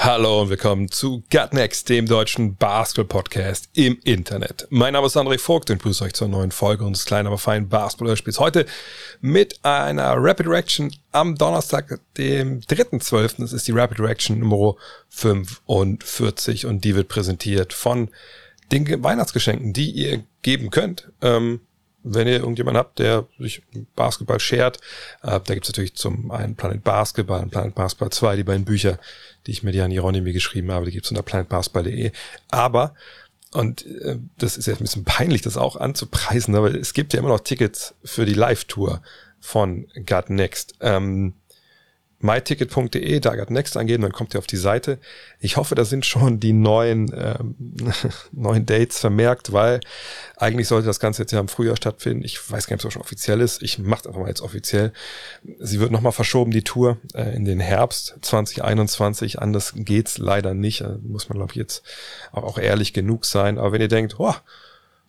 Hallo und willkommen zu Gut Next, dem deutschen Basketball-Podcast im Internet. Mein Name ist André Vogt und grüße euch zur neuen Folge unseres kleinen, aber feinen Basketball-Hörspiels. Heute mit einer Rapid Reaction am Donnerstag, dem 3.12. Das ist die Rapid Reaction Nummer 45 und die wird präsentiert von den Weihnachtsgeschenken, die ihr geben könnt. Ähm, wenn ihr irgendjemanden habt, der sich Basketball schert, äh, da gibt's natürlich zum einen Planet Basketball und Planet Basketball 2, die beiden Bücher, die ich mit Jan Hieronymi geschrieben habe, die gibt's unter planetbasketball.de. Aber, und äh, das ist jetzt ein bisschen peinlich, das auch anzupreisen, aber es gibt ja immer noch Tickets für die Live-Tour von God Next. Ähm, myticket.de, da Gut Next angeben, dann kommt ihr auf die Seite. Ich hoffe, da sind schon die neuen, ähm, neuen Dates vermerkt, weil eigentlich sollte das Ganze jetzt ja im Frühjahr stattfinden. Ich weiß gar nicht, ob es schon offiziell ist. Ich mache es einfach mal jetzt offiziell. Sie wird nochmal verschoben, die Tour, äh, in den Herbst 2021. Anders geht's leider nicht. Äh, muss man, glaube ich, jetzt auch, auch ehrlich genug sein. Aber wenn ihr denkt, oh,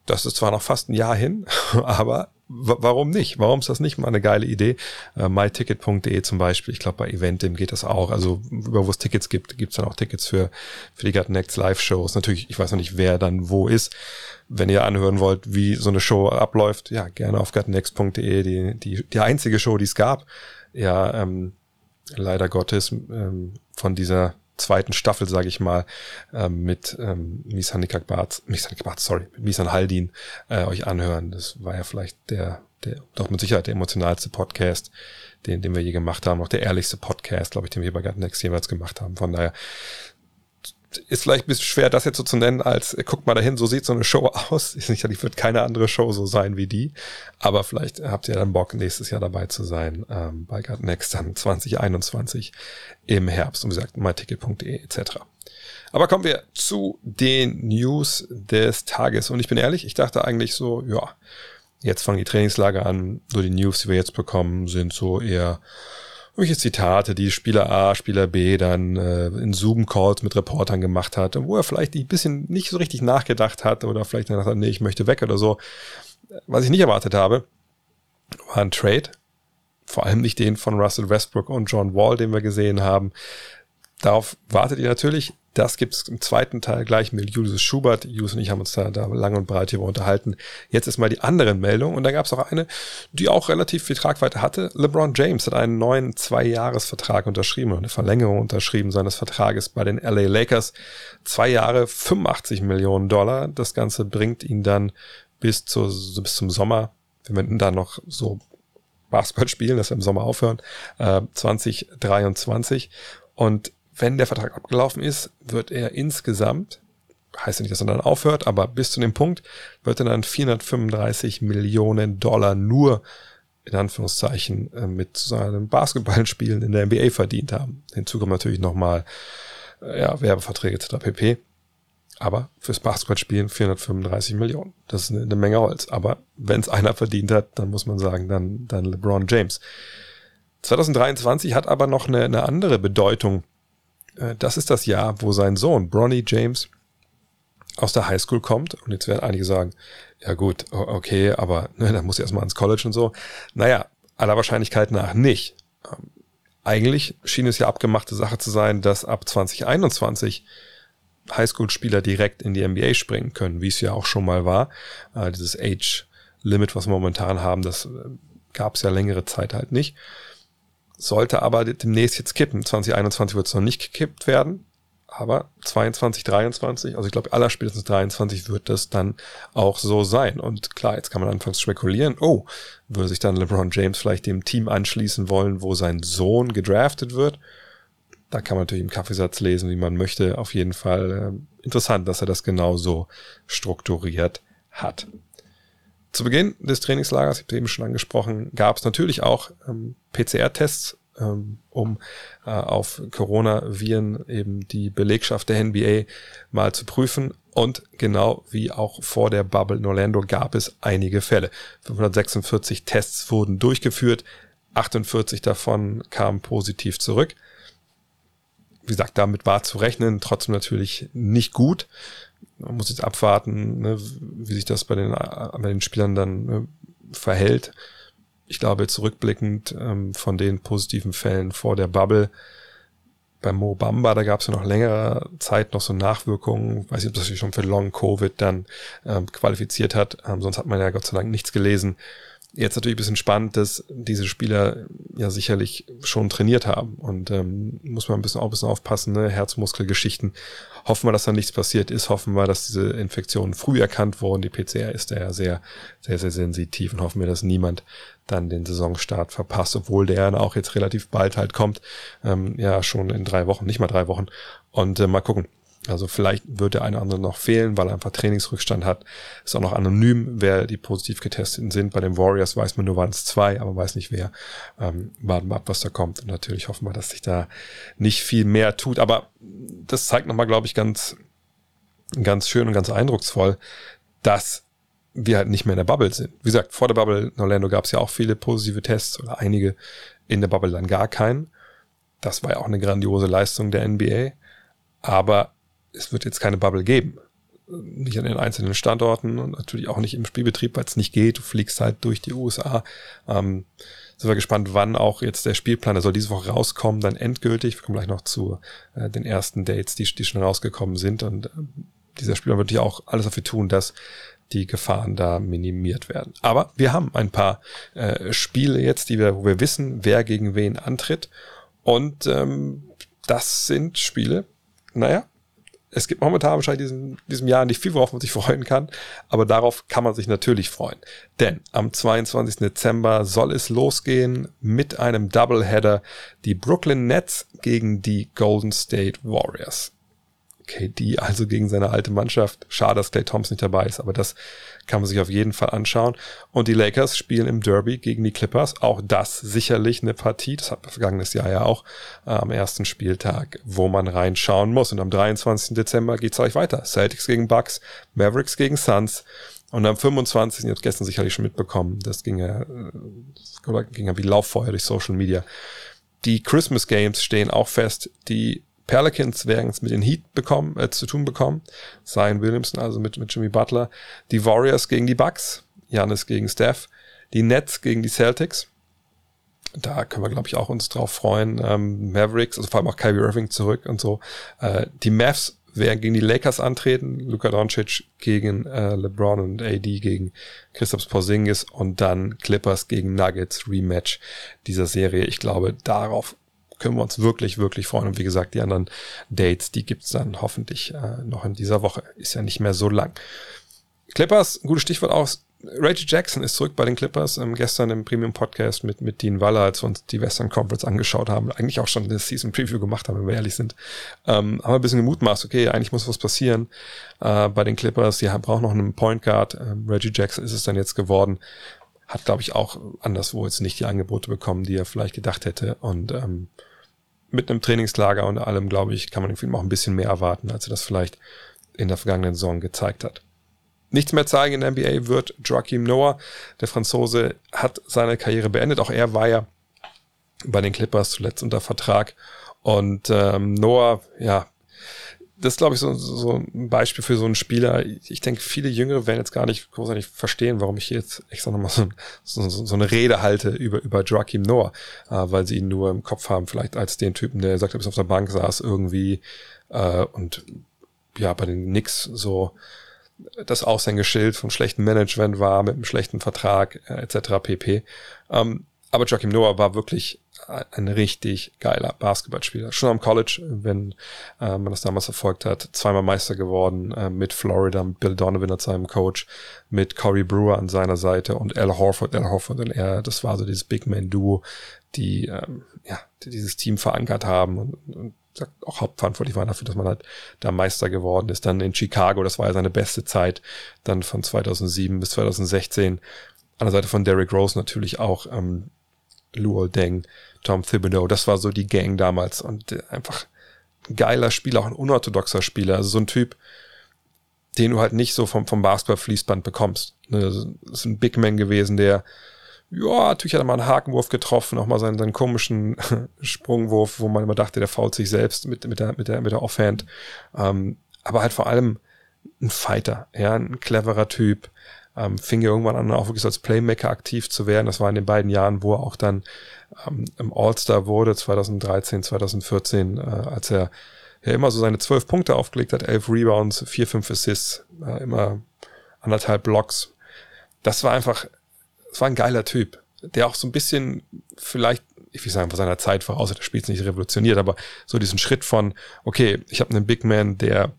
das ist zwar noch fast ein Jahr hin, aber warum nicht? Warum ist das nicht mal eine geile Idee? Äh, myticket.de zum Beispiel, ich glaube bei Eventim geht das auch. Also über wo es Tickets gibt, gibt es dann auch Tickets für, für die Gut Next Live-Shows. Natürlich, ich weiß noch nicht, wer dann wo ist. Wenn ihr anhören wollt, wie so eine Show abläuft, ja, gerne auf gutnext.de, die, die, die einzige Show, die es gab. Ja, ähm, leider Gottes, ähm, von dieser zweiten Staffel, sage ich mal, ähm, mit ähm, Misan Nikakbat, Misan Nikakbat, sorry, mit Misan Haldin äh, euch anhören. Das war ja vielleicht der, der, doch mit Sicherheit der emotionalste Podcast, den, den wir je gemacht haben, auch der ehrlichste Podcast, glaube ich, den wir bei Next jeweils gemacht haben. Von daher ist vielleicht ein bisschen schwer, das jetzt so zu nennen, als äh, guckt mal dahin, so sieht so eine Show aus. Sicherlich wird keine andere Show so sein wie die, aber vielleicht habt ihr dann Bock, nächstes Jahr dabei zu sein, ähm, bei God Next dann 2021 im Herbst. Und wie gesagt, myticket.de etc. Aber kommen wir zu den News des Tages. Und ich bin ehrlich, ich dachte eigentlich so, ja, jetzt fangen die Trainingslager an, so die News, die wir jetzt bekommen, sind so eher irgendwelche Zitate, die Spieler A, Spieler B dann äh, in Zoom-Calls mit Reportern gemacht hat, wo er vielleicht ein bisschen nicht so richtig nachgedacht hat oder vielleicht gedacht hat, nee, ich möchte weg oder so. Was ich nicht erwartet habe, war ein Trade. Vor allem nicht den von Russell Westbrook und John Wall, den wir gesehen haben. Darauf wartet ihr natürlich. Das gibt's im zweiten Teil gleich mit Julius Schubert. Julius und ich haben uns da, da lang und breit hier unterhalten. Jetzt ist mal die anderen Meldung und da gab's auch eine, die auch relativ viel Tragweite hatte. LeBron James hat einen neuen Zwei-Jahres-Vertrag unterschrieben, eine Verlängerung unterschrieben seines Vertrages bei den LA Lakers. Zwei Jahre, 85 Millionen Dollar. Das Ganze bringt ihn dann bis, zu, bis zum Sommer, wenn wir dann noch so Basketball spielen, dass wir im Sommer aufhören, äh, 2023. Und wenn der Vertrag abgelaufen ist, wird er insgesamt, heißt ja nicht, dass er dann aufhört, aber bis zu dem Punkt wird er dann 435 Millionen Dollar nur in Anführungszeichen äh, mit seinem Basketballspielen in der NBA verdient haben. Hinzu kommen natürlich nochmal äh, ja, Werbeverträge etc. pp. Aber fürs Basketballspielen 435 Millionen. Das ist eine, Menge Holz. Aber wenn es einer verdient hat, dann muss man sagen, dann, dann LeBron James. 2023 hat aber noch eine, eine andere Bedeutung das ist das Jahr, wo sein Sohn Bronny James aus der Highschool kommt. Und jetzt werden einige sagen, ja gut, okay, aber ne, dann muss er erstmal ans College und so. Naja, aller Wahrscheinlichkeit nach nicht. Ähm, eigentlich schien es ja abgemachte Sache zu sein, dass ab 2021 Highschool-Spieler direkt in die NBA springen können, wie es ja auch schon mal war. Äh, dieses Age-Limit, was wir momentan haben, das äh, gab es ja längere Zeit halt nicht sollte aber demnächst jetzt kippen. 2021 wird es noch nicht gekippt werden, aber 22, 23, also ich glaube aller spätestens 23 wird das dann auch so sein. Und klar, jetzt kann man anfangs spekulieren, oh, würde sich dann LeBron James vielleicht dem Team anschließen wollen, wo sein Sohn gedraftet wird? Da kann man natürlich im Kaffeesatz lesen, wie man möchte. Auf jeden Fall äh, interessant, dass er das genauso strukturiert hat. Zu Beginn des Trainingslagers, ich habe es eben schon angesprochen, gab es natürlich auch ähm, PCR-Tests ähm, um äh, auf Coronaviren eben die Belegschaft der NBA mal zu prüfen. Und genau wie auch vor der Bubble in Orlando gab es einige Fälle. 546 Tests wurden durchgeführt, 48 davon kamen positiv zurück. Wie gesagt, damit war zu rechnen, trotzdem natürlich nicht gut. Man muss jetzt abwarten, ne, wie sich das bei den, bei den Spielern dann ne, verhält. Ich glaube, zurückblickend ähm, von den positiven Fällen vor der Bubble, bei Mo Bamba, da gab es ja noch längere Zeit noch so Nachwirkungen, weiß nicht, ob das sich schon für Long Covid dann ähm, qualifiziert hat, ähm, sonst hat man ja Gott sei Dank nichts gelesen. Jetzt natürlich ein bisschen spannend, dass diese Spieler ja sicherlich schon trainiert haben und ähm, muss man ein bisschen auch ein bisschen aufpassen, ne? Herzmuskelgeschichten. Hoffen wir, dass da nichts passiert ist, hoffen wir, dass diese Infektionen früh erkannt wurden. Die PCR ist da ja sehr, sehr, sehr sensitiv und hoffen wir, dass niemand dann den Saisonstart verpasst, obwohl der auch jetzt relativ bald halt kommt. Ähm, ja, schon in drei Wochen, nicht mal drei Wochen. Und äh, mal gucken, also vielleicht wird der eine oder andere noch fehlen, weil er einfach Trainingsrückstand hat. Ist auch noch anonym, wer die positiv getesteten sind. Bei den Warriors weiß man nur, waren es zwei, aber weiß nicht wer. Ähm, warten wir ab, was da kommt. Und natürlich hoffen wir, dass sich da nicht viel mehr tut. Aber das zeigt nochmal, glaube ich, ganz, ganz schön und ganz eindrucksvoll, dass wir halt nicht mehr in der Bubble sind. Wie gesagt, vor der Bubble in Orlando gab es ja auch viele positive Tests oder einige, in der Bubble dann gar keinen. Das war ja auch eine grandiose Leistung der NBA. Aber es wird jetzt keine Bubble geben. Nicht an den einzelnen Standorten und natürlich auch nicht im Spielbetrieb, weil es nicht geht. Du fliegst halt durch die USA. Ähm, sind wir gespannt, wann auch jetzt der Spielplan, der soll diese Woche rauskommen, dann endgültig. Wir kommen gleich noch zu äh, den ersten Dates, die, die schon rausgekommen sind. Und äh, dieser Spieler wird ja auch alles dafür tun, dass die Gefahren da minimiert werden. Aber wir haben ein paar äh, Spiele jetzt, die wir, wo wir wissen, wer gegen wen antritt. Und ähm, das sind Spiele, naja, es gibt momentan wahrscheinlich diesem, diesem Jahr nicht viel, worauf man sich freuen kann, aber darauf kann man sich natürlich freuen. Denn am 22. Dezember soll es losgehen mit einem Doubleheader. Die Brooklyn Nets gegen die Golden State Warriors. KD also gegen seine alte Mannschaft. Schade, dass Clay Thompson nicht dabei ist, aber das kann man sich auf jeden Fall anschauen. Und die Lakers spielen im Derby gegen die Clippers. Auch das sicherlich eine Partie. Das hat vergangenes Jahr ja auch äh, am ersten Spieltag, wo man reinschauen muss. Und am 23. Dezember geht's gleich weiter. Celtics gegen Bucks, Mavericks gegen Suns. Und am 25. Ihr habt gestern sicherlich schon mitbekommen, das ging ja, äh, ging ja wie Lauffeuer durch Social Media. Die Christmas Games stehen auch fest. Die Pelicans werden es mit den Heat bekommen, äh, zu tun bekommen. Zion Williamson, also mit, mit Jimmy Butler. Die Warriors gegen die Bucks. Janis gegen Steph. Die Nets gegen die Celtics. Da können wir, glaube ich, auch uns drauf freuen. Ähm, Mavericks, also vor allem auch Kyrie Irving zurück und so. Äh, die Mavs werden gegen die Lakers antreten. Luka Doncic gegen äh, LeBron und AD gegen Christoph Porzingis und dann Clippers gegen Nuggets Rematch dieser Serie. Ich glaube, darauf können wir uns wirklich, wirklich freuen. Und wie gesagt, die anderen Dates, die gibt's dann hoffentlich äh, noch in dieser Woche. Ist ja nicht mehr so lang. Clippers, gutes Stichwort aus. Reggie Jackson ist zurück bei den Clippers. Ähm, gestern im Premium Podcast mit, mit Dean Waller, als wir uns die Western Conference angeschaut haben, eigentlich auch schon eine Season Preview gemacht haben, wenn wir ehrlich sind, ähm, haben wir ein bisschen gemutmaßt, okay, eigentlich muss was passieren äh, bei den Clippers. Die brauchen noch einen Point Guard. Ähm, Reggie Jackson ist es dann jetzt geworden. Hat, glaube ich, auch anderswo jetzt nicht die Angebote bekommen, die er vielleicht gedacht hätte. Und ähm, mit einem Trainingslager und allem, glaube ich, kann man Film auch ein bisschen mehr erwarten, als er das vielleicht in der vergangenen Saison gezeigt hat. Nichts mehr zeigen in der NBA wird Joachim Noah. Der Franzose hat seine Karriere beendet. Auch er war ja bei den Clippers zuletzt unter Vertrag. Und ähm, Noah, ja, das ist, glaube ich, so, so ein Beispiel für so einen Spieler. Ich denke, viele Jüngere werden jetzt gar nicht großartig verstehen, warum ich hier jetzt extra nochmal so, so, so eine Rede halte über, über Joachim Noah, äh, weil sie ihn nur im Kopf haben, vielleicht als den Typen, der sagt, er bis auf der Bank saß irgendwie äh, und ja, bei den Knicks so das Aushängeschild vom schlechten Management war, mit einem schlechten Vertrag äh, etc. pp. Ähm, aber Joachim Noah war wirklich ein richtig geiler Basketballspieler. Schon am College, wenn äh, man das damals verfolgt hat, zweimal Meister geworden äh, mit Florida, mit Bill Donovan als seinem Coach, mit Corey Brewer an seiner Seite und Al Horford. Al Horford und er, das war so dieses Big Man Duo, die ähm, ja die dieses Team verankert haben und, und auch hauptverantwortlich waren dafür, dass man halt da Meister geworden ist. Dann in Chicago, das war ja seine beste Zeit, dann von 2007 bis 2016. An der Seite von Derrick Rose natürlich auch ähm, Luol Deng, Tom Thibodeau, das war so die Gang damals und äh, einfach ein geiler Spieler, auch ein unorthodoxer Spieler, also so ein Typ, den du halt nicht so vom, vom Basketball-Fließband bekommst. Ne, das ist ein Big Man gewesen, der, ja, natürlich hat er mal einen Hakenwurf getroffen, auch mal seinen, seinen komischen Sprungwurf, wo man immer dachte, der fault sich selbst mit, mit der, mit der, mit der Offhand. Ähm, aber halt vor allem ein Fighter, ja, ein cleverer Typ, ähm, fing ja irgendwann an, auch wirklich als Playmaker aktiv zu werden. Das war in den beiden Jahren, wo er auch dann ähm, im All-Star wurde, 2013, 2014, äh, als er ja immer so seine zwölf Punkte aufgelegt hat, elf Rebounds, vier, fünf Assists, äh, immer anderthalb Blocks. Das war einfach, das war ein geiler Typ, der auch so ein bisschen vielleicht, ich will sagen, vor seiner Zeit voraus hat, das Spiel nicht revolutioniert, aber so diesen Schritt von, okay, ich habe einen Big Man, der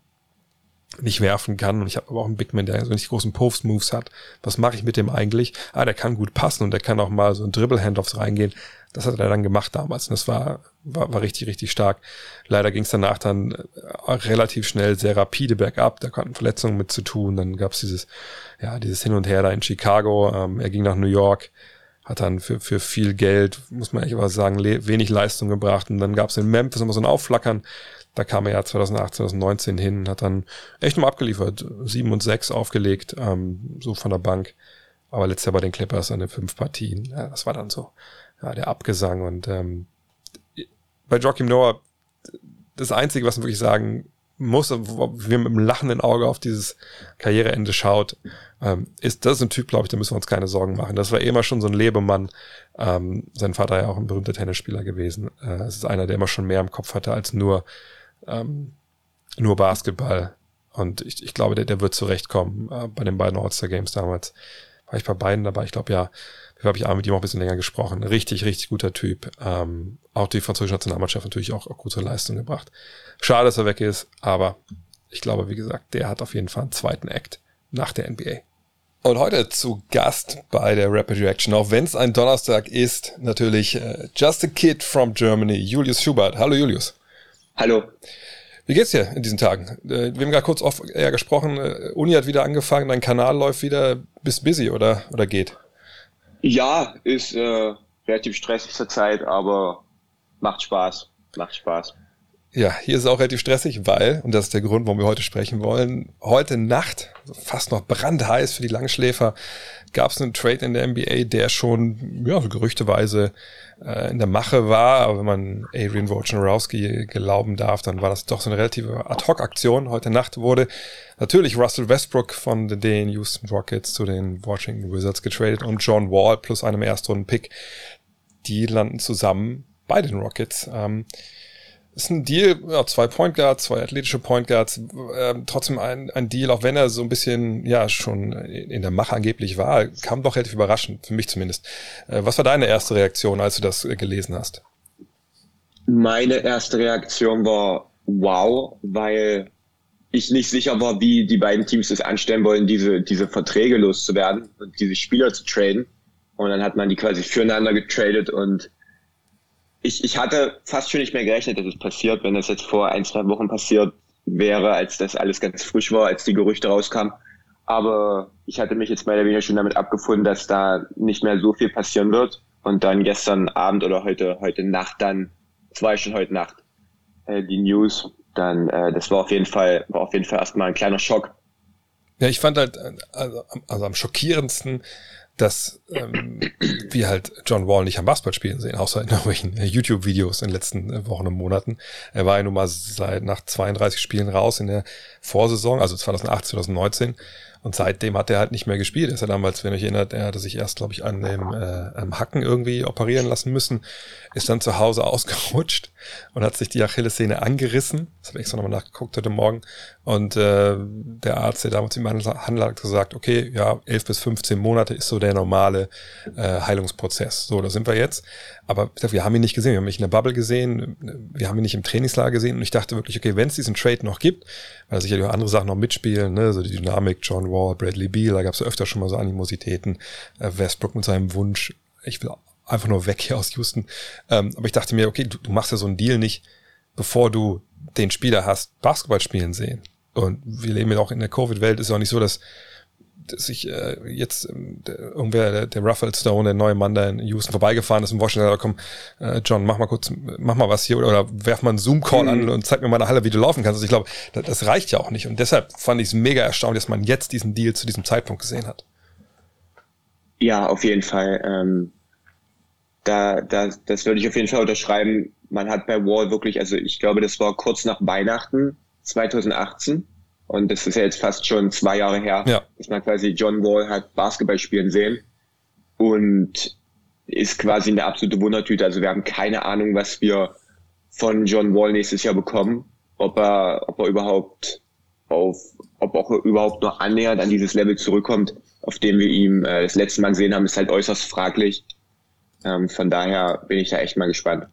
nicht werfen kann und ich habe aber auch einen Big Man, der so nicht großen Post-Moves hat. Was mache ich mit dem eigentlich? Ah, der kann gut passen und der kann auch mal so ein Dribble-Handoffs reingehen. Das hat er dann gemacht damals und das war, war, war richtig, richtig stark. Leider ging es danach dann äh, relativ schnell sehr rapide bergab. Da konnten Verletzungen mit zu tun. Dann gab es dieses, ja, dieses Hin und Her da in Chicago. Ähm, er ging nach New York, hat dann für, für viel Geld, muss man echt aber sagen, wenig Leistung gebracht. Und dann gab es in Memphis immer so ein Aufflackern. Da kam er ja 2008, 2019 hin, hat dann echt nur abgeliefert, sieben und sechs aufgelegt, ähm, so von der Bank. Aber letztes Jahr bei den Clippers eine fünf Partien. Ja, das war dann so ja, der Abgesang. Und ähm, bei Joachim Noah, das Einzige, was man wirklich sagen muss, wo wir mit einem lachenden Auge auf dieses Karriereende schaut, ähm, ist das ist ein Typ, glaube ich, da müssen wir uns keine Sorgen machen. Das war immer schon so ein Lebemann. Ähm, sein Vater ja auch ein berühmter Tennisspieler gewesen. Äh, es ist einer, der immer schon mehr im Kopf hatte als nur ähm, nur Basketball. Und ich, ich glaube, der, der wird zurechtkommen. Äh, bei den beiden All-Star Games damals war ich bei beiden dabei. Ich glaube, ja, habe ich auch mit ihm auch ein bisschen länger gesprochen. Richtig, richtig guter Typ. Ähm, auch die französische Nationalmannschaft natürlich auch, auch gute Leistung gebracht. Schade, dass er weg ist, aber ich glaube, wie gesagt, der hat auf jeden Fall einen zweiten Act nach der NBA. Und heute zu Gast bei der Rapid Reaction, auch wenn es ein Donnerstag ist, natürlich äh, Just a Kid from Germany, Julius Schubert. Hallo Julius. Hallo. Wie geht's dir in diesen Tagen? Äh, wir haben gerade kurz off eher gesprochen, äh, Uni hat wieder angefangen, dein Kanal läuft wieder, bist busy oder, oder geht? Ja, ist äh, relativ stressig zur Zeit, aber macht Spaß. Macht Spaß. Ja, hier ist es auch relativ stressig, weil, und das ist der Grund, warum wir heute sprechen wollen, heute Nacht, fast noch brandheiß für die Langschläfer, gab es einen Trade in der NBA, der schon, ja, gerüchteweise äh, in der Mache war, aber wenn man Adrian Wojnarowski glauben darf, dann war das doch so eine relative Ad-Hoc-Aktion. Heute Nacht wurde natürlich Russell Westbrook von den Houston Rockets zu den Washington Wizards getradet und John Wall plus einem Erstrunden-Pick. Die landen zusammen bei den Rockets. Ähm, ist ein Deal, ja, zwei Point Guards, zwei athletische Point Guards, äh, trotzdem ein, ein Deal, auch wenn er so ein bisschen, ja, schon in der Mache angeblich war, kam doch relativ überraschend, für mich zumindest. Äh, was war deine erste Reaktion, als du das äh, gelesen hast? Meine erste Reaktion war wow, weil ich nicht sicher war, wie die beiden Teams es anstellen wollen, diese, diese Verträge loszuwerden und diese Spieler zu traden. Und dann hat man die quasi füreinander getradet und ich, ich hatte fast schon nicht mehr gerechnet, dass es passiert, wenn das jetzt vor ein, zwei Wochen passiert wäre, als das alles ganz frisch war, als die Gerüchte rauskamen. Aber ich hatte mich jetzt mehr oder weniger schon damit abgefunden, dass da nicht mehr so viel passieren wird. Und dann gestern Abend oder heute, heute Nacht dann, es war schon heute Nacht, äh, die News, dann, äh, das war auf jeden Fall, war auf jeden Fall erstmal ein kleiner Schock. Ja, ich fand halt, also, also am schockierendsten, dass ähm, wir halt John Wall nicht am Basketball spielen sehen, außer in irgendwelchen YouTube-Videos in den letzten äh, Wochen und Monaten. Er war ja nun mal seit nach 32 Spielen raus in der Vorsaison, also 2018, 2019. Und seitdem hat er halt nicht mehr gespielt. Er ist ja damals, wenn ihr euch erinnert, er hatte sich erst, glaube ich, an dem äh, am Hacken irgendwie operieren lassen müssen, ist dann zu Hause ausgerutscht und hat sich die Achillessehne angerissen. Das habe ich extra nochmal nachgeguckt heute Morgen. Und äh, der Arzt, der damals im Handel hat gesagt, okay, ja, 11 bis 15 Monate ist so der normale äh, Heilungsprozess. So, da sind wir jetzt. Aber wir haben ihn nicht gesehen. Wir haben ihn in der Bubble gesehen. Wir haben ihn nicht im Trainingslager gesehen. Und ich dachte wirklich, okay, wenn es diesen Trade noch gibt, weil sicherlich auch andere Sachen noch mitspielen, ne, so die Dynamik, John Wall, Bradley Beal, da gab es öfter schon mal so Animositäten. Äh, Westbrook mit seinem Wunsch, ich will einfach nur weg hier aus Houston. Ähm, aber ich dachte mir, okay, du, du machst ja so einen Deal nicht, bevor du den Spieler hast Basketball spielen sehen. Und wir leben ja auch in der Covid-Welt, ist ja auch nicht so, dass sich äh, jetzt der, irgendwer, der, der Ruffle Stone, der neue Mann, der in Houston vorbeigefahren ist in Washington, komm, äh, John, mach mal kurz, mach mal was hier oder, oder werf mal einen Zoom-Call mhm. an und zeig mir mal in der Halle, wie du laufen kannst. Also ich glaube, das, das reicht ja auch nicht. Und deshalb fand ich es mega erstaunlich, dass man jetzt diesen Deal zu diesem Zeitpunkt gesehen hat. Ja, auf jeden Fall. Ähm, da, da, das würde ich auf jeden Fall unterschreiben. Man hat bei Wall wirklich, also ich glaube, das war kurz nach Weihnachten 2018 und das ist ja jetzt fast schon zwei Jahre her, ja. dass man quasi John Wall hat Basketball spielen sehen und ist quasi eine absolute Wundertüte. Also wir haben keine Ahnung, was wir von John Wall nächstes Jahr bekommen, ob er, ob er überhaupt auf, ob auch überhaupt noch annähernd an dieses Level zurückkommt auf dem wir ihn äh, das letzte Mal gesehen haben, ist halt äußerst fraglich. Ähm, von daher bin ich da echt mal gespannt.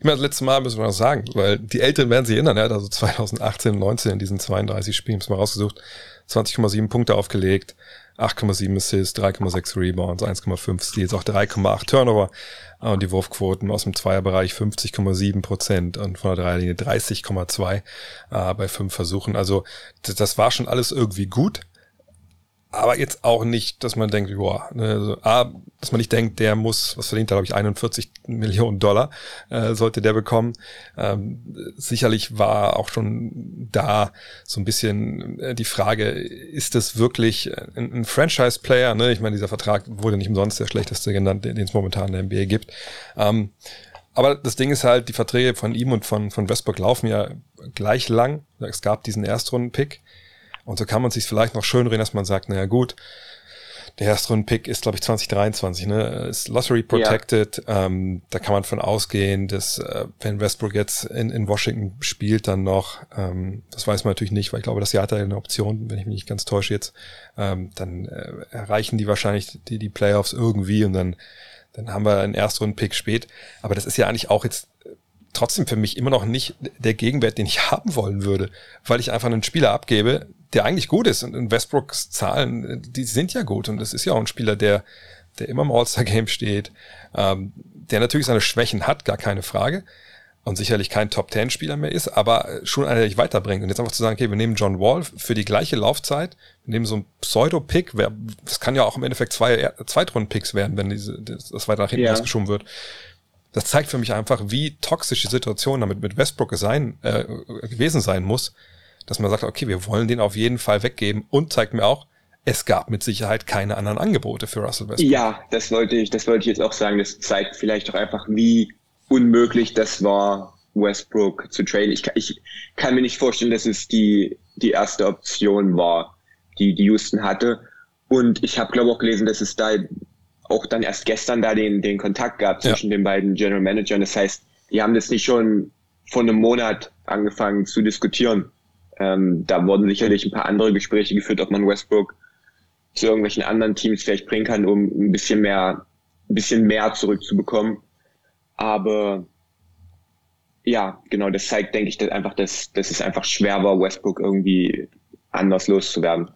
Ich meine, das letzte Mal müssen wir noch sagen, weil die Älteren werden sich erinnern, er hat also 2018 und 19 in diesen 32 Spielen, mal rausgesucht, 20,7 Punkte aufgelegt, 8,7 Assists, 3,6 Rebounds, 1,5 Steals, auch 3,8 Turnover und die Wurfquoten aus dem Zweierbereich 50,7 Prozent und von der Dreierlinie 30,2 äh, bei fünf Versuchen. Also das, das war schon alles irgendwie gut aber jetzt auch nicht, dass man denkt, boah, ne, also, A, dass man nicht denkt, der muss, was verdient er, glaube ich, 41 Millionen Dollar, äh, sollte der bekommen. Ähm, sicherlich war auch schon da so ein bisschen äh, die Frage, ist das wirklich ein, ein Franchise-Player? Ne? Ich meine, dieser Vertrag wurde nicht umsonst der schlechteste genannt, den es momentan in der NBA gibt. Ähm, aber das Ding ist halt, die Verträge von ihm und von, von Westbrook laufen ja gleich lang. Es gab diesen Erstrunden-Pick. Und so kann man sich vielleicht noch schön reden, dass man sagt, naja gut, der Erstrunden-Pick ist, glaube ich, 2023, ne? Ist Lottery protected. Ja. Ähm, da kann man von ausgehen, dass äh, wenn Westbrook jetzt in, in Washington spielt, dann noch, ähm, das weiß man natürlich nicht, weil ich glaube, das Jahr hat er eine Option, wenn ich mich nicht ganz täusche jetzt, ähm, dann äh, erreichen die wahrscheinlich die, die Playoffs irgendwie und dann, dann haben wir einen Erstrunden-Pick spät. Aber das ist ja eigentlich auch jetzt trotzdem für mich immer noch nicht der Gegenwert, den ich haben wollen würde, weil ich einfach einen Spieler abgebe, der eigentlich gut ist. Und in Westbrooks Zahlen, die sind ja gut. Und das ist ja auch ein Spieler, der, der immer im All-Star-Game steht, ähm, der natürlich seine Schwächen hat, gar keine Frage. Und sicherlich kein Top-10-Spieler mehr ist, aber schon einer, der dich weiterbringt. Und jetzt einfach zu sagen, okay, wir nehmen John Wall für die gleiche Laufzeit, wir nehmen so ein Pseudo-Pick, das kann ja auch im Endeffekt zwei Zweitrunden-Picks werden, wenn diese, das weiter nach hinten ja. ausgeschoben wird das zeigt für mich einfach, wie toxisch die Situation damit mit Westbrook sein, äh, gewesen sein muss, dass man sagt, okay, wir wollen den auf jeden Fall weggeben und zeigt mir auch, es gab mit Sicherheit keine anderen Angebote für Russell Westbrook. Ja, das wollte ich, das wollte ich jetzt auch sagen. Das zeigt vielleicht auch einfach, wie unmöglich das war, Westbrook zu traden. Ich, ich kann mir nicht vorstellen, dass es die, die erste Option war, die, die Houston hatte. Und ich habe, glaube auch gelesen, dass es da auch dann erst gestern da den, den Kontakt gab zwischen ja. den beiden General Managern. Das heißt, die haben das nicht schon vor einem Monat angefangen zu diskutieren. Ähm, da wurden sicherlich ein paar andere Gespräche geführt, ob man Westbrook zu irgendwelchen anderen Teams vielleicht bringen kann, um ein bisschen mehr, ein bisschen mehr zurückzubekommen. Aber ja, genau, das zeigt, denke ich, dass einfach, dass, dass es einfach schwer war, Westbrook irgendwie anders loszuwerden.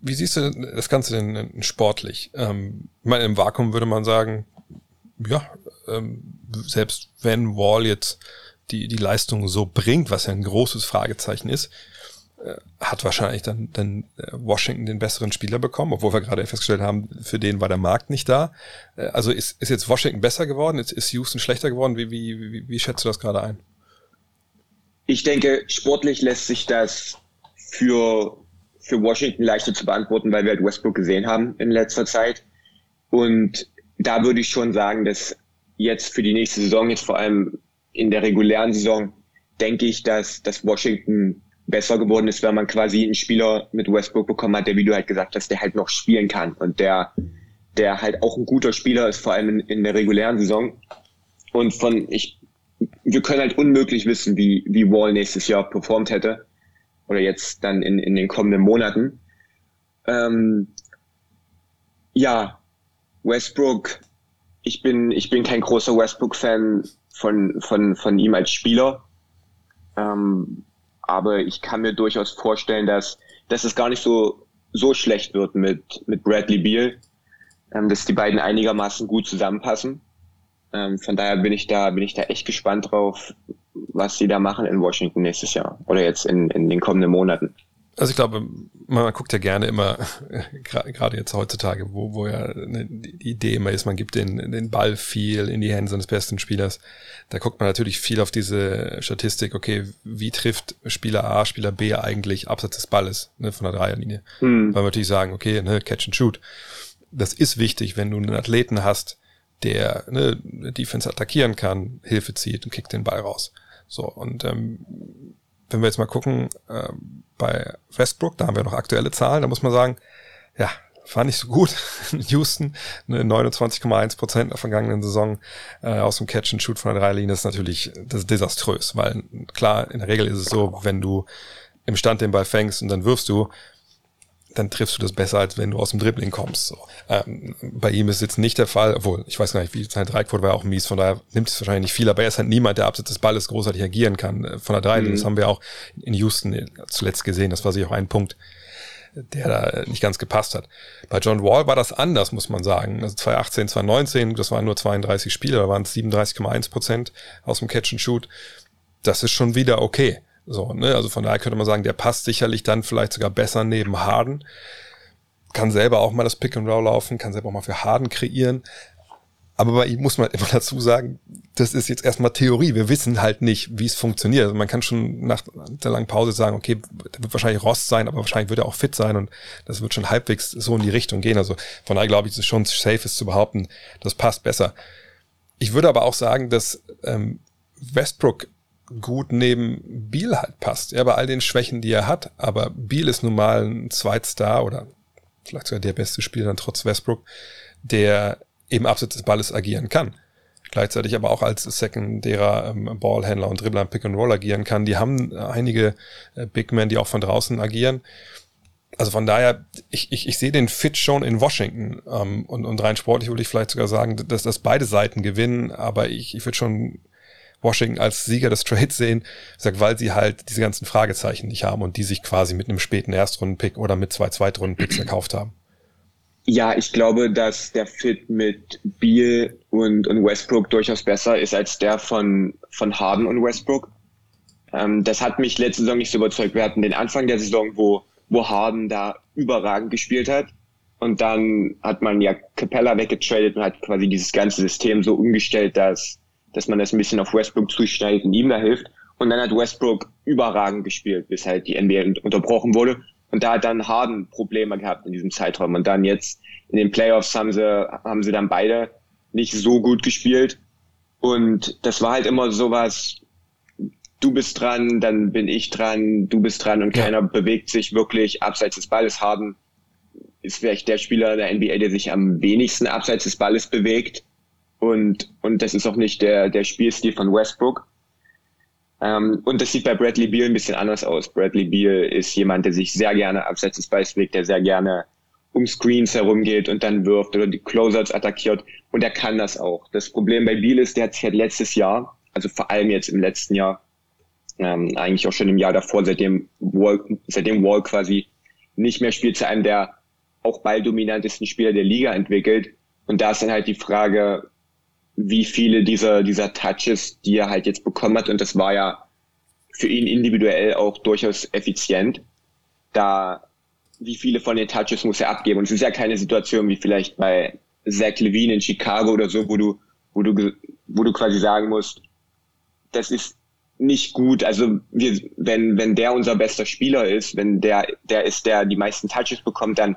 Wie siehst du das Ganze denn sportlich? Ähm, ich meine, im Vakuum würde man sagen, ja, ähm, selbst wenn Wall jetzt die, die Leistung so bringt, was ja ein großes Fragezeichen ist, äh, hat wahrscheinlich dann, dann äh, Washington den besseren Spieler bekommen, obwohl wir gerade festgestellt haben, für den war der Markt nicht da. Äh, also ist, ist jetzt Washington besser geworden? Ist, ist Houston schlechter geworden? Wie, wie, wie, wie schätzt du das gerade ein? Ich denke, sportlich lässt sich das für für Washington leichter zu beantworten, weil wir halt Westbrook gesehen haben in letzter Zeit. Und da würde ich schon sagen, dass jetzt für die nächste Saison, jetzt vor allem in der regulären Saison, denke ich, dass, dass Washington besser geworden ist, weil man quasi einen Spieler mit Westbrook bekommen hat, der, wie du halt gesagt hast, der halt noch spielen kann und der, der halt auch ein guter Spieler ist, vor allem in, in der regulären Saison. Und von, ich, wir können halt unmöglich wissen, wie, wie Wall nächstes Jahr performt hätte oder jetzt dann in, in den kommenden Monaten. Ähm, ja, Westbrook, ich bin, ich bin kein großer Westbrook-Fan von, von, von ihm als Spieler. Ähm, aber ich kann mir durchaus vorstellen, dass, dass es gar nicht so, so schlecht wird mit, mit Bradley Beal, ähm, dass die beiden einigermaßen gut zusammenpassen. Ähm, von daher bin ich da, bin ich da echt gespannt drauf, was sie da machen in Washington nächstes Jahr oder jetzt in, in den kommenden Monaten. Also ich glaube, man guckt ja gerne immer, gerade jetzt heutzutage, wo, wo ja ne, die Idee immer ist, man gibt den, den Ball viel in die Hände seines besten Spielers. Da guckt man natürlich viel auf diese Statistik, okay, wie trifft Spieler A, Spieler B eigentlich abseits des Balles ne, von der Dreierlinie. Mhm. Weil wir natürlich sagen, okay, ne, Catch and Shoot. Das ist wichtig, wenn du einen Athleten hast, der ne, Defense attackieren kann, Hilfe zieht und kickt den Ball raus. So, und ähm, wenn wir jetzt mal gucken, äh, bei Westbrook, da haben wir noch aktuelle Zahlen, da muss man sagen, ja, war nicht so gut. Houston, ne, 29,1 Prozent der vergangenen Saison äh, aus dem Catch and Shoot von der Dreilinie ist natürlich das ist desaströs, weil klar, in der Regel ist es so, wenn du im Stand den Ball fängst und dann wirfst du, dann triffst du das besser, als wenn du aus dem Dribbling kommst. So. Ähm, bei ihm ist jetzt nicht der Fall, obwohl, ich weiß gar nicht, wie sein Dreieckquote war ja auch mies, von daher nimmt es wahrscheinlich nicht viel, aber er ist halt niemand, der abseits des Balles großartig agieren kann. Äh, von der Dreilinie, mhm. das haben wir auch in Houston zuletzt gesehen, das war sicher auch ein Punkt, der da nicht ganz gepasst hat. Bei John Wall war das anders, muss man sagen. Also 2018, 2019, das waren nur 32 Spiele, da waren es 37,1 Prozent aus dem Catch and Shoot. Das ist schon wieder okay. So, ne? Also von daher könnte man sagen, der passt sicherlich dann vielleicht sogar besser neben Harden. Kann selber auch mal das Pick and Roll laufen, kann selber auch mal für Harden kreieren. Aber bei ihm muss man immer dazu sagen, das ist jetzt erstmal Theorie. Wir wissen halt nicht, wie es funktioniert. Also man kann schon nach der langen Pause sagen, okay, der wird wahrscheinlich Rost sein, aber wahrscheinlich wird er auch fit sein und das wird schon halbwegs so in die Richtung gehen. Also von daher glaube ich, es ist schon safe ist zu behaupten, das passt besser. Ich würde aber auch sagen, dass ähm, Westbrook gut neben Beal halt passt. Ja, bei all den Schwächen, die er hat. Aber Beal ist nun mal ein Zweitstar oder vielleicht sogar der beste Spieler dann trotz Westbrook, der eben abseits des Balles agieren kann. Gleichzeitig aber auch als sekundärer ähm, Ballhändler und Dribbler im Pick and Roll agieren kann. Die haben einige äh, Big Men, die auch von draußen agieren. Also von daher, ich, ich, ich sehe den Fit schon in Washington. Ähm, und, und rein sportlich würde ich vielleicht sogar sagen, dass, dass beide Seiten gewinnen, aber ich, ich würde schon Washington als Sieger des Trades sehen, sag, weil sie halt diese ganzen Fragezeichen nicht haben und die sich quasi mit einem späten Erstrundenpick oder mit zwei Zweitrundenpicks erkauft haben. Ja, ich glaube, dass der Fit mit Beal und, und Westbrook durchaus besser ist als der von, von Harden und Westbrook. Ähm, das hat mich letzte Saison nicht so überzeugt. Wir hatten den Anfang der Saison, wo, wo Harden da überragend gespielt hat. Und dann hat man ja Capella weggetradet und hat quasi dieses ganze System so umgestellt, dass dass man das ein bisschen auf Westbrook zuschneidet und ihm da hilft. Und dann hat Westbrook überragend gespielt, bis halt die NBA unterbrochen wurde. Und da hat dann Harden Probleme gehabt in diesem Zeitraum. Und dann jetzt in den Playoffs haben sie, haben sie dann beide nicht so gut gespielt. Und das war halt immer sowas, du bist dran, dann bin ich dran, du bist dran und ja. keiner bewegt sich wirklich abseits des Balles. Harden ist vielleicht der Spieler der NBA, der sich am wenigsten abseits des Balles bewegt. Und, und das ist auch nicht der, der Spielstil von Westbrook. Ähm, und das sieht bei Bradley Beal ein bisschen anders aus. Bradley Beal ist jemand, der sich sehr gerne abseits des Balls bewegt, der sehr gerne um Screens herumgeht und dann wirft oder die Closers attackiert. Und er kann das auch. Das Problem bei Beal ist, der hat sich halt letztes Jahr, also vor allem jetzt im letzten Jahr, ähm, eigentlich auch schon im Jahr davor, seitdem Wall, seitdem Wall quasi nicht mehr spielt, zu einem der auch balldominantesten Spieler der Liga entwickelt. Und da ist dann halt die Frage, wie viele dieser, dieser Touches, die er halt jetzt bekommen hat. Und das war ja für ihn individuell auch durchaus effizient. Da, wie viele von den Touches muss er abgeben? Und es ist ja keine Situation wie vielleicht bei Zach Levine in Chicago oder so, wo du, wo du, wo du quasi sagen musst, das ist nicht gut. Also wir, wenn, wenn der unser bester Spieler ist, wenn der, der ist, der die meisten Touches bekommt, dann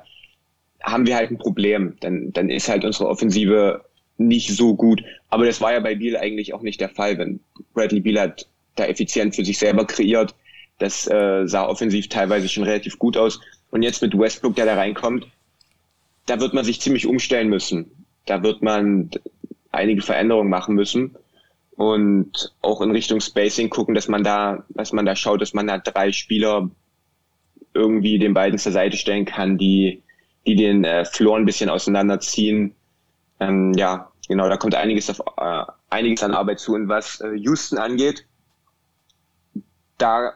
haben wir halt ein Problem. Dann, dann ist halt unsere Offensive nicht so gut. Aber das war ja bei Beal eigentlich auch nicht der Fall, wenn Bradley Beal hat da effizient für sich selber kreiert. Das äh, sah offensiv teilweise schon relativ gut aus. Und jetzt mit Westbrook, der da reinkommt, da wird man sich ziemlich umstellen müssen. Da wird man einige Veränderungen machen müssen und auch in Richtung Spacing gucken, dass man da, dass man da schaut, dass man da drei Spieler irgendwie den beiden zur Seite stellen kann, die, die den äh, Floor ein bisschen auseinanderziehen ähm, ja, genau, da kommt einiges, auf, äh, einiges an Arbeit zu. Und was äh, Houston angeht, da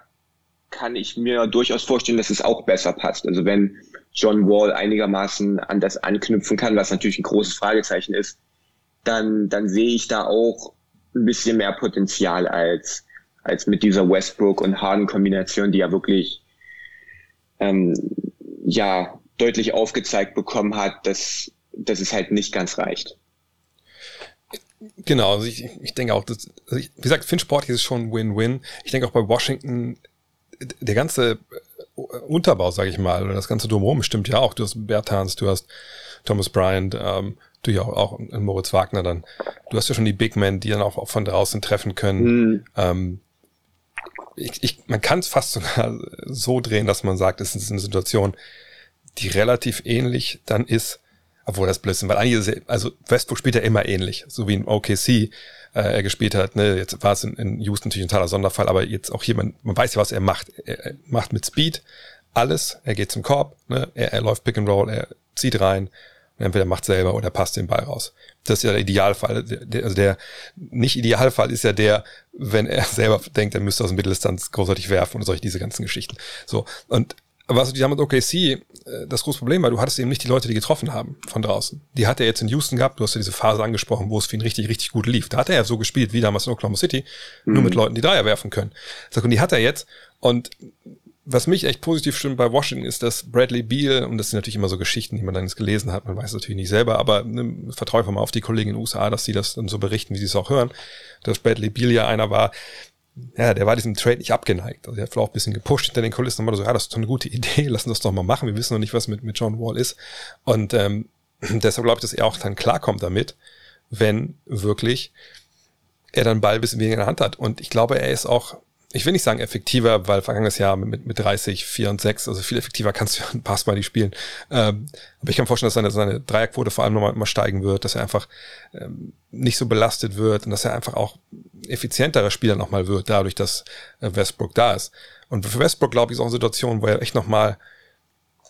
kann ich mir durchaus vorstellen, dass es auch besser passt. Also wenn John Wall einigermaßen an das anknüpfen kann, was natürlich ein großes Fragezeichen ist, dann, dann sehe ich da auch ein bisschen mehr Potenzial als, als mit dieser Westbrook und Harden Kombination, die ja wirklich ähm, ja deutlich aufgezeigt bekommen hat, dass, dass es halt nicht ganz reicht. Genau, also ich, ich denke auch, dass, also ich, wie gesagt, Finch Sport ist schon Win-Win. Ich denke auch bei Washington, der ganze Unterbau, sage ich mal, oder das ganze Drumherum stimmt ja auch. Du hast Bertans, du hast Thomas Bryant, ähm, du ja auch, auch Moritz Wagner dann. Du hast ja schon die Big Men, die dann auch, auch von draußen treffen können. Mhm. Ähm, ich, ich, man kann es fast sogar so drehen, dass man sagt, es ist eine Situation, die relativ ähnlich dann ist, obwohl das Blödsinn, weil eigentlich, also Westbrook spielt ja immer ähnlich, so wie in OKC äh, er gespielt hat. Ne? Jetzt war es in, in Houston natürlich ein totaler Sonderfall, aber jetzt auch hier, man, man weiß ja, was er macht. Er, er macht mit Speed alles, er geht zum Korb, ne? er, er läuft Pick and Roll, er zieht rein, und entweder macht selber oder passt den Ball raus. Das ist ja der Idealfall. Der, also der nicht Idealfall ist ja der, wenn er selber denkt, er müsste aus dem Mitteldistanz großartig werfen und solche diese ganzen Geschichten. So und was du damit OKC, äh, das große Problem war, du hattest eben nicht die Leute, die getroffen haben von draußen. Die hat er jetzt in Houston gehabt, du hast ja diese Phase angesprochen, wo es für ihn richtig, richtig gut lief. Da hat er ja so gespielt wie damals in Oklahoma City, mhm. nur mit Leuten, die Dreier werfen können. Und die hat er jetzt und was mich echt positiv stimmt bei Washington ist, dass Bradley Beal, und das sind natürlich immer so Geschichten, die man dann jetzt gelesen hat, man weiß natürlich nicht selber, aber ne, vertraue mal auf die Kollegen in den USA, dass sie das dann so berichten, wie sie es auch hören, dass Bradley Beal ja einer war, ja, der war diesem Trade nicht abgeneigt. Also er hat vielleicht auch ein bisschen gepusht hinter den Kulissen und war so, ja, das ist doch eine gute Idee, lassen das doch mal machen. Wir wissen noch nicht, was mit, mit John Wall ist. Und ähm, deshalb glaube ich, dass er auch dann klarkommt damit, wenn wirklich er dann Ball ein bisschen weniger in der Hand hat. Und ich glaube, er ist auch, ich will nicht sagen effektiver, weil vergangenes Jahr mit, mit 30, 4 und 6, also viel effektiver kannst du ein Basketball nicht spielen. Ähm, aber ich kann mir vorstellen, dass seine, seine Dreierquote vor allem nochmal mal steigen wird, dass er einfach ähm, nicht so belastet wird und dass er einfach auch effizienterer Spieler nochmal wird, dadurch, dass äh, Westbrook da ist. Und für Westbrook, glaube ich, ist auch eine Situation, wo er echt nochmal,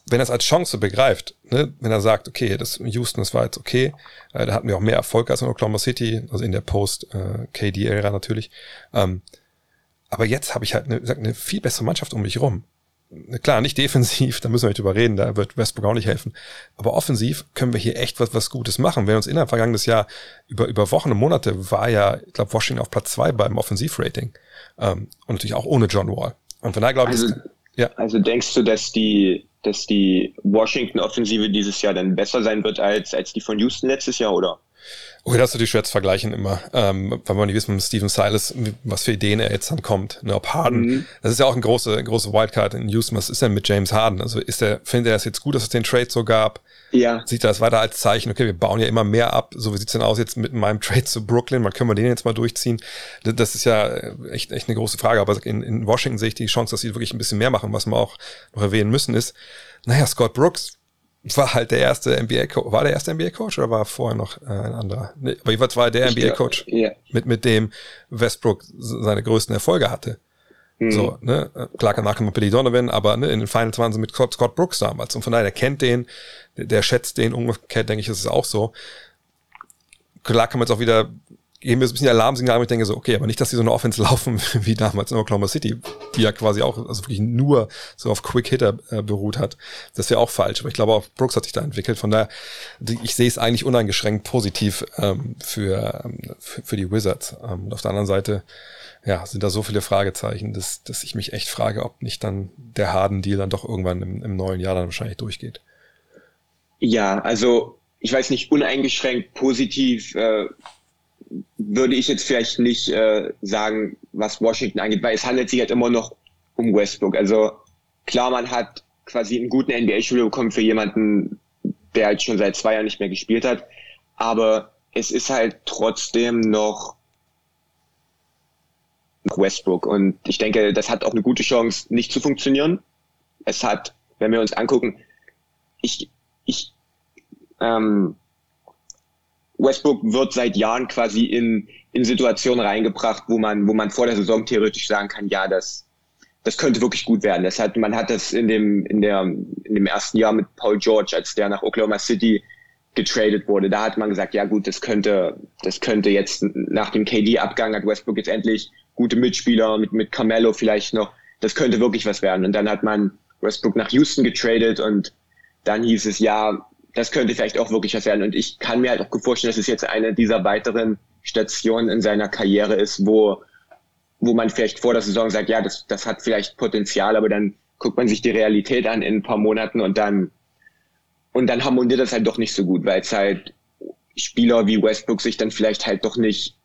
wenn er es als Chance begreift, ne, wenn er sagt, okay, das Houston, das war jetzt okay, äh, da hatten wir auch mehr Erfolg als in Oklahoma City, also in der Post-KD-Ära äh, natürlich, ähm, aber jetzt habe ich halt eine, eine viel bessere Mannschaft um mich rum. Klar, nicht defensiv, da müssen wir nicht drüber reden, da wird Westbrook auch nicht helfen. Aber offensiv können wir hier echt was, was Gutes machen. Wenn uns innerhalb vergangenes Jahr über, über Wochen und Monate war ja, ich glaube, Washington auf Platz zwei beim Offensivrating. Ähm, und natürlich auch ohne John Wall. Und von daher glaube ich, also, ja. Also denkst du, dass die, dass die Washington-Offensive dieses Jahr dann besser sein wird als, als die von Houston letztes Jahr, oder? Okay, das ist natürlich schwer zu vergleichen immer, ähm, weil man nicht wissen mit Steven Silas, was für Ideen er jetzt dann kommt. Ne, ob Harden, mhm. das ist ja auch ein große, große Wildcard in Houston. Was ist denn mit James Harden? Also ist er, findet er es jetzt gut, dass es den Trade so gab? Ja. Sieht er das weiter als Zeichen? Okay, wir bauen ja immer mehr ab. So, wie sieht's denn aus jetzt mit meinem Trade zu Brooklyn? Wann können wir den jetzt mal durchziehen? Das ist ja echt, echt eine große Frage. Aber in, in Washington sehe ich die Chance, dass sie wirklich ein bisschen mehr machen. Was wir auch noch erwähnen müssen ist, naja, Scott Brooks war halt der erste NBA-Coach. War der erste NBA-Coach oder war vorher noch äh, ein anderer? Nee, aber jedenfalls war er der NBA-Coach, ja. mit, mit dem Westbrook seine größten Erfolge hatte. Mhm. So, ne? Klar kann nachher Billy Donovan, aber ne, in den Finals waren sie mit Scott, Scott Brooks damals. Und von daher, der kennt den, der, der schätzt den, umgekehrt denke ich, ist es auch so. Klar kann man jetzt auch wieder geben wir so ein bisschen Alarmsignal, aber ich denke so, okay, aber nicht, dass die so eine Offense laufen wie damals in Oklahoma City, die ja quasi auch, also wirklich nur so auf Quick Hitter äh, beruht hat. Das wäre auch falsch. Aber ich glaube auch Brooks hat sich da entwickelt. Von daher, ich sehe es eigentlich uneingeschränkt positiv ähm, für, ähm, für, für die Wizards. Ähm, und auf der anderen Seite, ja, sind da so viele Fragezeichen, dass, dass ich mich echt frage, ob nicht dann der Harden-Deal dann doch irgendwann im, im neuen Jahr dann wahrscheinlich durchgeht. Ja, also ich weiß nicht, uneingeschränkt positiv äh, würde ich jetzt vielleicht nicht äh, sagen, was Washington angeht, weil es handelt sich halt immer noch um Westbrook. Also klar, man hat quasi einen guten NBA-Spieler bekommen für jemanden, der halt schon seit zwei Jahren nicht mehr gespielt hat. Aber es ist halt trotzdem noch Westbrook. Und ich denke, das hat auch eine gute Chance, nicht zu funktionieren. Es hat, wenn wir uns angucken, ich, ich ähm, Westbrook wird seit Jahren quasi in, in Situationen reingebracht, wo man, wo man vor der Saison theoretisch sagen kann, ja, das, das könnte wirklich gut werden. Das hat, man hat das in dem, in der, in dem ersten Jahr mit Paul George, als der nach Oklahoma City getradet wurde. Da hat man gesagt, ja gut, das könnte, das könnte jetzt nach dem KD-Abgang hat Westbrook jetzt endlich gute Mitspieler mit, mit Carmelo vielleicht noch. Das könnte wirklich was werden. Und dann hat man Westbrook nach Houston getradet und dann hieß es, ja, das könnte vielleicht auch wirklich was werden. Und ich kann mir halt auch vorstellen, dass es jetzt eine dieser weiteren Stationen in seiner Karriere ist, wo, wo man vielleicht vor der Saison sagt, ja, das, das hat vielleicht Potenzial, aber dann guckt man sich die Realität an in ein paar Monaten und dann, und dann harmoniert das halt doch nicht so gut, weil es halt Spieler wie Westbrook sich dann vielleicht halt doch nicht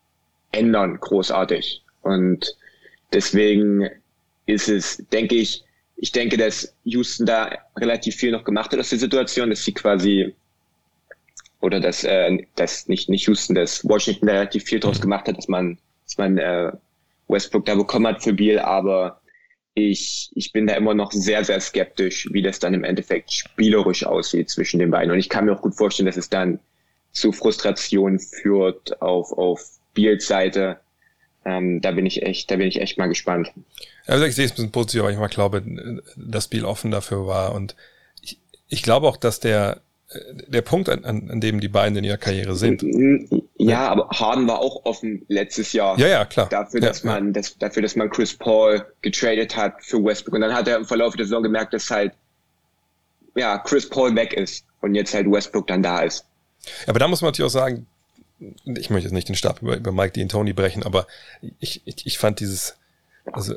ändern, großartig. Und deswegen ist es, denke ich, ich denke, dass Houston da relativ viel noch gemacht hat aus der Situation, dass sie quasi oder dass, äh, dass nicht, nicht Houston, dass Washington da relativ viel draus gemacht hat, dass man, dass man äh, Westbrook da bekommen hat für Beal, aber ich, ich bin da immer noch sehr, sehr skeptisch, wie das dann im Endeffekt spielerisch aussieht zwischen den beiden. Und ich kann mir auch gut vorstellen, dass es dann zu Frustration führt auf, auf Beals Seite. Ähm, da bin ich echt, da bin ich echt mal gespannt. Also ich sehe es ein bisschen positiv, aber ich mal glaube, dass Biel offen dafür war. Und ich, ich glaube auch, dass der, der Punkt, an, an dem die beiden in ihrer Karriere sind. Ja, aber Harden war auch offen letztes Jahr. Ja, ja, klar. Dafür, dass ja, man, das, dafür, dass man Chris Paul getradet hat für Westbrook. Und dann hat er im Verlauf der Saison gemerkt, dass halt, ja, Chris Paul weg ist und jetzt halt Westbrook dann da ist. Ja, aber da muss man natürlich auch sagen, ich möchte jetzt nicht den Stab über, über Mike D'Antoni brechen, aber ich, ich, ich fand dieses, also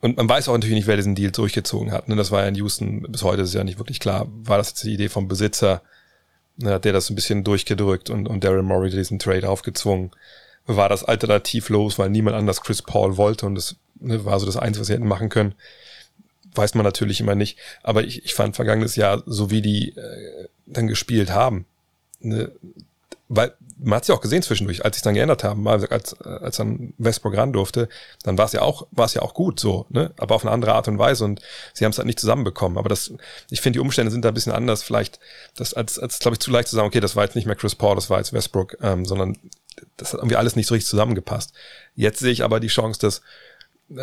und man weiß auch natürlich nicht, wer diesen Deal durchgezogen hat. Ne? Das war ja in Houston, bis heute ist ja nicht wirklich klar, war das jetzt die Idee vom Besitzer, ne, hat der das ein bisschen durchgedrückt und, und Daryl Morey diesen Trade aufgezwungen. War das alternativlos, weil niemand anders Chris Paul wollte und das ne, war so das Einzige, was sie hätten machen können. Weiß man natürlich immer nicht. Aber ich, ich fand vergangenes Jahr, so wie die äh, dann gespielt haben, ne, weil man hat es ja auch gesehen zwischendurch, als sich dann geändert haben, als, als dann Westbrook ran durfte, dann war es ja auch, war es ja auch gut so, ne? Aber auf eine andere Art und Weise und sie haben es halt nicht zusammenbekommen. Aber das, ich finde, die Umstände sind da ein bisschen anders, vielleicht, das als, als glaube ich, zu leicht zu sagen, okay, das war jetzt nicht mehr Chris Paul, das war jetzt Westbrook, ähm, sondern das hat irgendwie alles nicht so richtig zusammengepasst. Jetzt sehe ich aber die Chance, dass äh,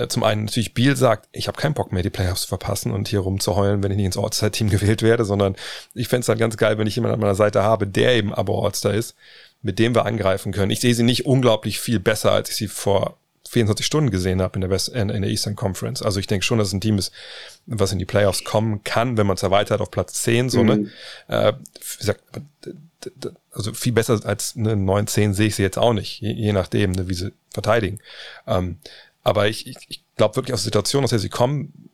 zum einen natürlich Biel sagt, ich habe keinen Bock mehr, die Playoffs zu verpassen und hier rumzuheulen, wenn ich nicht ins All-Star-Team gewählt werde, sondern ich fände es halt ganz geil, wenn ich jemanden an meiner Seite habe, der eben aber All-Star ist mit dem wir angreifen können. Ich sehe sie nicht unglaublich viel besser, als ich sie vor 24 Stunden gesehen habe in der, West, in, in der Eastern Conference. Also ich denke schon, dass es ein Team ist, was in die Playoffs kommen kann, wenn man es erweitert auf Platz 10, so, ne? mhm. ne? Äh, wie gesagt, also viel besser als eine 9-10 sehe ich sie jetzt auch nicht, je, je nachdem, ne, wie sie verteidigen. Ähm, aber ich, ich, ich glaube wirklich aus der Situation, aus der sie kommen,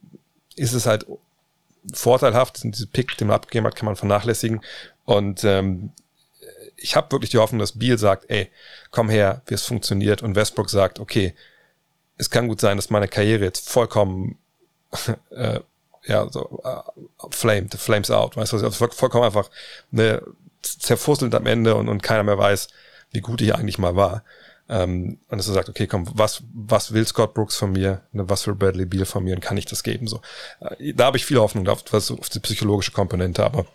ist es halt vorteilhaft, diese Pick, den man abgegeben hat, kann man vernachlässigen. Und ähm, ich habe wirklich die Hoffnung, dass Beal sagt, ey, komm her, wie es funktioniert. Und Westbrook sagt, okay, es kann gut sein, dass meine Karriere jetzt vollkommen äh, ja, so uh, flamed, flames out, weißt du, also vollkommen einfach ne, zerfusselt am Ende und, und keiner mehr weiß, wie gut ich eigentlich mal war. Ähm, und dass er sagt, okay, komm, was, was will Scott Brooks von mir, ne, was will Bradley Beal von mir und kann ich das geben? So, äh, Da habe ich viel Hoffnung auf, was, auf die psychologische Komponente, aber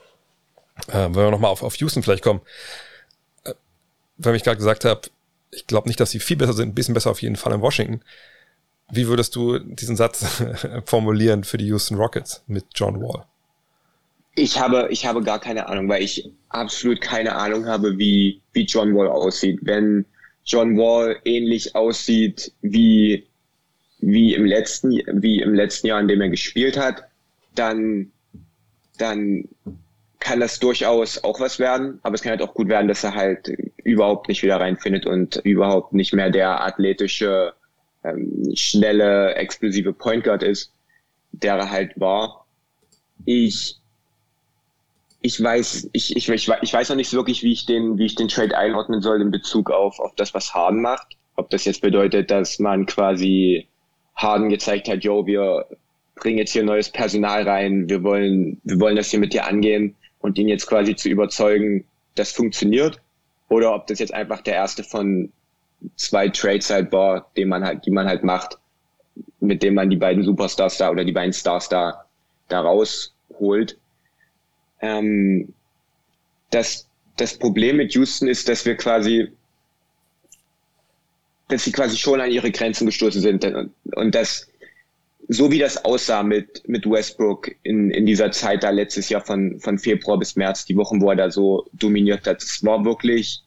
äh, wenn wir nochmal auf, auf Houston vielleicht kommen, weil ich gerade gesagt habe, ich glaube nicht, dass sie viel besser sind, ein bisschen besser auf jeden Fall in Washington. Wie würdest du diesen Satz formulieren für die Houston Rockets mit John Wall? Ich habe, ich habe gar keine Ahnung, weil ich absolut keine Ahnung habe, wie, wie John Wall aussieht. Wenn John Wall ähnlich aussieht wie, wie im letzten, wie im letzten Jahr, in dem er gespielt hat, dann, dann kann das durchaus auch was werden, aber es kann halt auch gut werden, dass er halt überhaupt nicht wieder reinfindet und überhaupt nicht mehr der athletische, ähm, schnelle, explosive Point Guard ist, der er halt war. Ich, ich weiß, ich, ich, ich, ich weiß noch nicht wirklich, wie ich den, wie ich den Trade einordnen soll in Bezug auf, auf das, was Harden macht. Ob das jetzt bedeutet, dass man quasi Harden gezeigt hat, yo, wir bringen jetzt hier neues Personal rein, wir wollen, wir wollen das hier mit dir angehen und ihn jetzt quasi zu überzeugen, das funktioniert. Oder ob das jetzt einfach der erste von zwei Trades halt war, den man halt, die man halt macht, mit dem man die beiden Superstars da oder die beiden Stars da, da rausholt. Ähm, das, das Problem mit Houston ist, dass wir quasi, dass sie quasi schon an ihre Grenzen gestoßen sind. Und, und dass so wie das aussah mit, mit Westbrook in, in dieser Zeit da letztes Jahr von, von Februar bis März, die Wochen, wo er da so dominiert hat, es war wirklich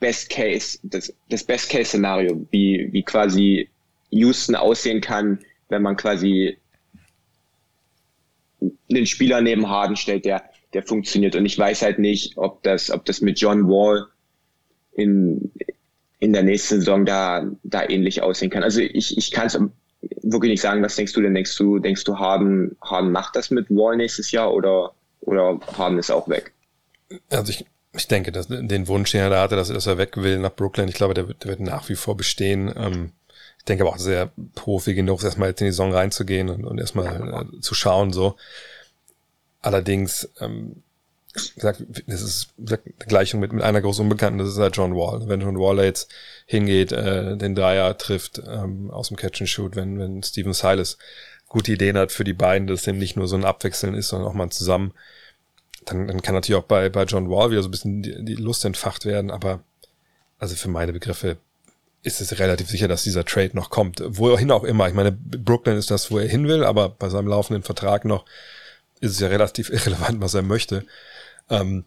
Best Case, das, das Best Case Szenario, wie, wie quasi Houston aussehen kann, wenn man quasi einen Spieler neben Harden stellt, der, der funktioniert. Und ich weiß halt nicht, ob das, ob das mit John Wall in, in der nächsten Saison da, da ähnlich aussehen kann. Also ich, ich kann es wirklich nicht sagen, was denkst du denn? Denkst du, denkst du, Harden, Harden macht das mit Wall nächstes Jahr oder, oder Harden ist auch weg? Also ich, ich denke, dass den Wunsch, den er da hatte, dass, dass er weg will nach Brooklyn, ich glaube, der wird, der wird nach wie vor bestehen. Ähm, ich denke aber auch sehr Profi genug, erstmal jetzt in die Saison reinzugehen und, und erstmal äh, zu schauen, so. Allerdings, ähm, gesagt, das ist eine Gleichung mit, mit einer großen Unbekannten, das ist halt John Wall. Wenn John Wall jetzt hingeht, äh, den Dyer trifft ähm, aus dem Catch and Shoot, wenn, wenn Steven Silas gute Ideen hat für die beiden, dass dem nicht nur so ein Abwechseln ist, sondern auch mal zusammen, dann, dann kann natürlich auch bei, bei John Wall wieder so ein bisschen die, die Lust entfacht werden, aber also für meine Begriffe ist es relativ sicher, dass dieser Trade noch kommt. Wohin auch immer. Ich meine, Brooklyn ist das, wo er hin will, aber bei seinem laufenden Vertrag noch ist es ja relativ irrelevant, was er möchte. Ähm,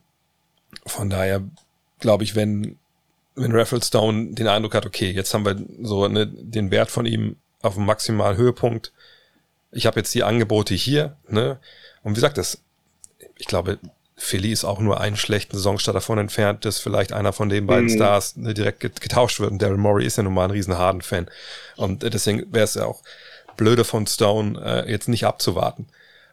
von daher glaube ich, wenn, wenn Rafflestone den Eindruck hat, okay, jetzt haben wir so ne, den Wert von ihm auf dem maximalen Höhepunkt. Ich habe jetzt die Angebote hier, ne? Und wie gesagt, das, ich glaube, Philly ist auch nur einen schlechten Saisonstart davon entfernt, dass vielleicht einer von den beiden mhm. Stars ne, direkt getauscht wird. Und Daryl Morey ist ja nun mal ein riesen Harden-Fan. Und deswegen wäre es ja auch blöde von Stone, äh, jetzt nicht abzuwarten.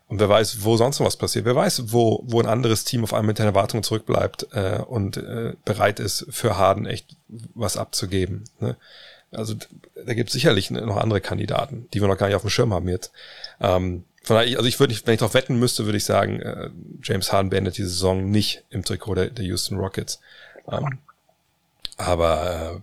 Und wer weiß, wo sonst noch was passiert. Wer weiß, wo, wo ein anderes Team auf einmal mit den Erwartungen zurückbleibt äh, und äh, bereit ist, für Harden echt was abzugeben. Ne? Also da gibt es sicherlich noch andere Kandidaten, die wir noch gar nicht auf dem Schirm haben jetzt. Ähm, von daher, also ich würde nicht, wenn ich darauf wetten müsste, würde ich sagen, äh, James Harden beendet die Saison nicht im Trikot der, der Houston Rockets. Ähm, aber äh,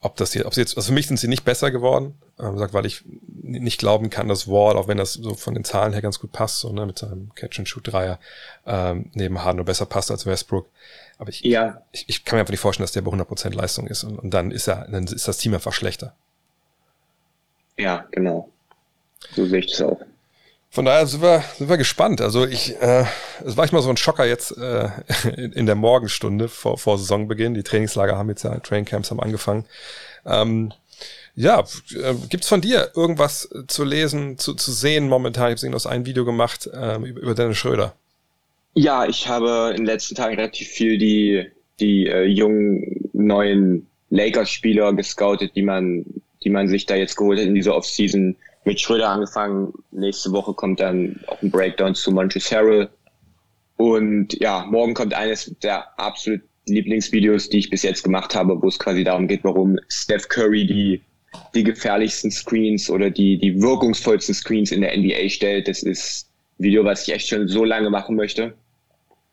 ob das hier, ob sie jetzt, also für mich sind sie nicht besser geworden, sagt, weil ich nicht glauben kann, dass Wall, auch wenn das so von den Zahlen her ganz gut passt, so ne, mit seinem Catch-and-Shoot-Dreier ähm, neben Harden nur besser passt als Westbrook. Aber ich, ja. ich, ich kann mir einfach nicht vorstellen, dass der bei 100% Leistung ist und, und dann ist er, dann ist das Team einfach schlechter. Ja, genau. So sehe ich das auch. Von daher sind wir, sind wir gespannt. Also ich, äh, es war ich mal so ein Schocker jetzt äh, in, in der Morgenstunde vor, vor Saisonbeginn. Die Trainingslager haben jetzt ja, Traincamps haben angefangen. Ähm, ja, äh, gibt's von dir irgendwas zu lesen, zu, zu sehen momentan? Ich habe aus ein Video gemacht ähm, über, über Dennis Schröder. Ja, ich habe in den letzten Tagen relativ viel die, die äh, jungen neuen Lakers-Spieler gescoutet, die man, die man sich da jetzt geholt hat in dieser Offseason mit Schröder angefangen. Nächste Woche kommt dann auch ein Breakdown zu Montrezl Harrell. Und ja, morgen kommt eines der absolut Lieblingsvideos, die ich bis jetzt gemacht habe, wo es quasi darum geht, warum Steph Curry die, die gefährlichsten Screens oder die, die wirkungsvollsten Screens in der NBA stellt. Das ist ein Video, was ich echt schon so lange machen möchte.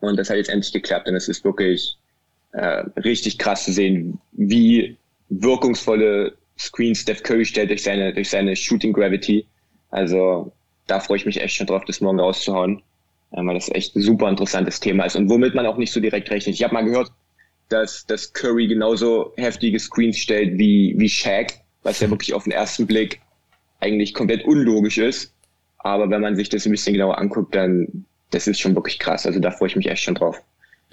Und das hat jetzt endlich geklappt. Und es ist wirklich äh, richtig krass zu sehen, wie wirkungsvolle Screen Steph Curry stellt durch seine, durch seine Shooting Gravity. Also da freue ich mich echt schon drauf, das morgen rauszuhauen, weil das echt ein super interessantes Thema ist und womit man auch nicht so direkt rechnet. Ich habe mal gehört, dass, dass Curry genauso heftige Screens stellt wie, wie Shaq, was ja wirklich auf den ersten Blick eigentlich komplett unlogisch ist. Aber wenn man sich das ein bisschen genauer anguckt, dann das ist schon wirklich krass. Also da freue ich mich echt schon drauf.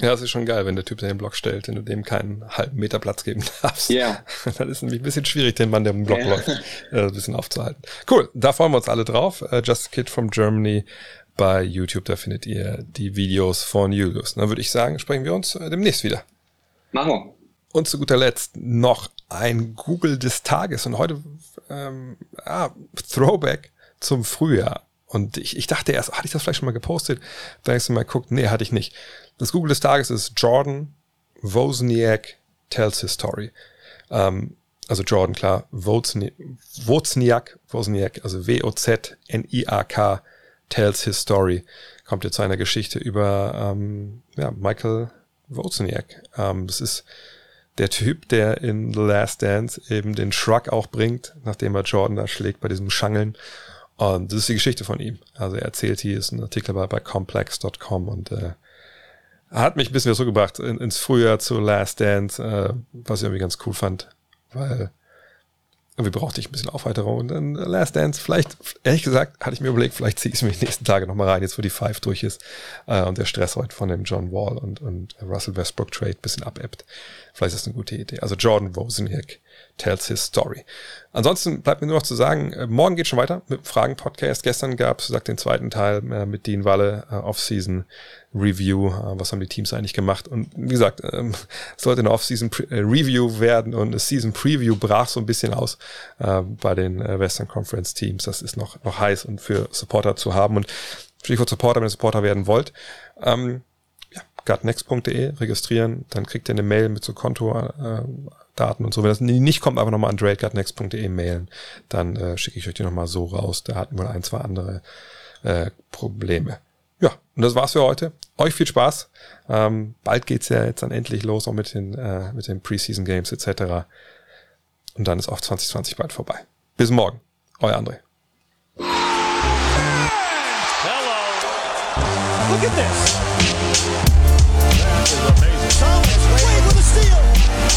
Ja, es ist schon geil, wenn der Typ seinen Block stellt, wenn du dem keinen halben Meter Platz geben darfst. Ja. Dann ist es nämlich ein bisschen schwierig, den Mann, der im Block ja. läuft, äh, ein bisschen aufzuhalten. Cool, da freuen wir uns alle drauf. Uh, Just Kid from Germany bei YouTube, da findet ihr die Videos von Julius. Dann würde ich sagen, sprechen wir uns äh, demnächst wieder. Machen wir. Und zu guter Letzt noch ein Google des Tages. Und heute ähm, ah, Throwback zum Frühjahr. Und ich, ich dachte erst, hatte ich das vielleicht schon mal gepostet? Da ich so mal guckt, nee, hatte ich nicht. Das Google des Tages ist Jordan Wozniak tells his story. Ähm, also Jordan, klar, Wozniak, Wozniak, also W-O-Z-N-I-A-K, tells his story. Kommt jetzt zu einer Geschichte über ähm, ja, Michael Wozniak. Ähm, das ist der Typ, der in The Last Dance eben den Shrug auch bringt, nachdem er Jordan da schlägt bei diesem Schangeln. Und das ist die Geschichte von ihm. Also er erzählt hier, ist ein Artikel bei, bei complex.com und äh, hat mich ein bisschen so gebracht in, ins Frühjahr zu Last Dance, äh, was ich irgendwie ganz cool fand, weil irgendwie brauchte ich ein bisschen Aufheiterung. Und dann Last Dance, vielleicht, ehrlich gesagt, hatte ich mir überlegt, vielleicht ziehe ich es mir die nächsten Tage nochmal rein, jetzt wo die Five durch ist äh, und der Stress heute von dem John Wall und, und Russell Westbrook Trade bisschen abebbt. Vielleicht ist das eine gute Idee. Also Jordan Wozniak tells his story. Ansonsten bleibt mir nur noch zu sagen, äh, morgen geht schon weiter mit dem Fragen-Podcast. Gestern gab es, sagt den zweiten Teil äh, mit Dean Walle, äh, Off-Season Review. Was haben die Teams eigentlich gemacht? Und wie gesagt, ähm, sollte eine Off-Season Review werden und eine Season Preview brach so ein bisschen aus bei den Western Conference Teams. Das ist noch, noch heiß und für Supporter zu haben. Und Stichwort Supporter, wenn ihr Supporter werden wollt. Ähm, ja, gutnext.de registrieren, dann kriegt ihr eine Mail mit so Konto, äh, Daten und so. Wenn das nicht kommt, einfach nochmal an drakeatnext.de mailen. Dann äh, schicke ich euch die nochmal so raus. Da hatten wir ein, zwei andere äh, Probleme. Ja, und das war's für heute. Euch viel Spaß. Ähm, bald geht's ja jetzt dann endlich los, auch mit den, äh, mit den Preseason Games etc. Und dann ist auch 2020 bald vorbei. Bis morgen. Euer André. Hello. Look at this. That is amazing. Thomas, wait,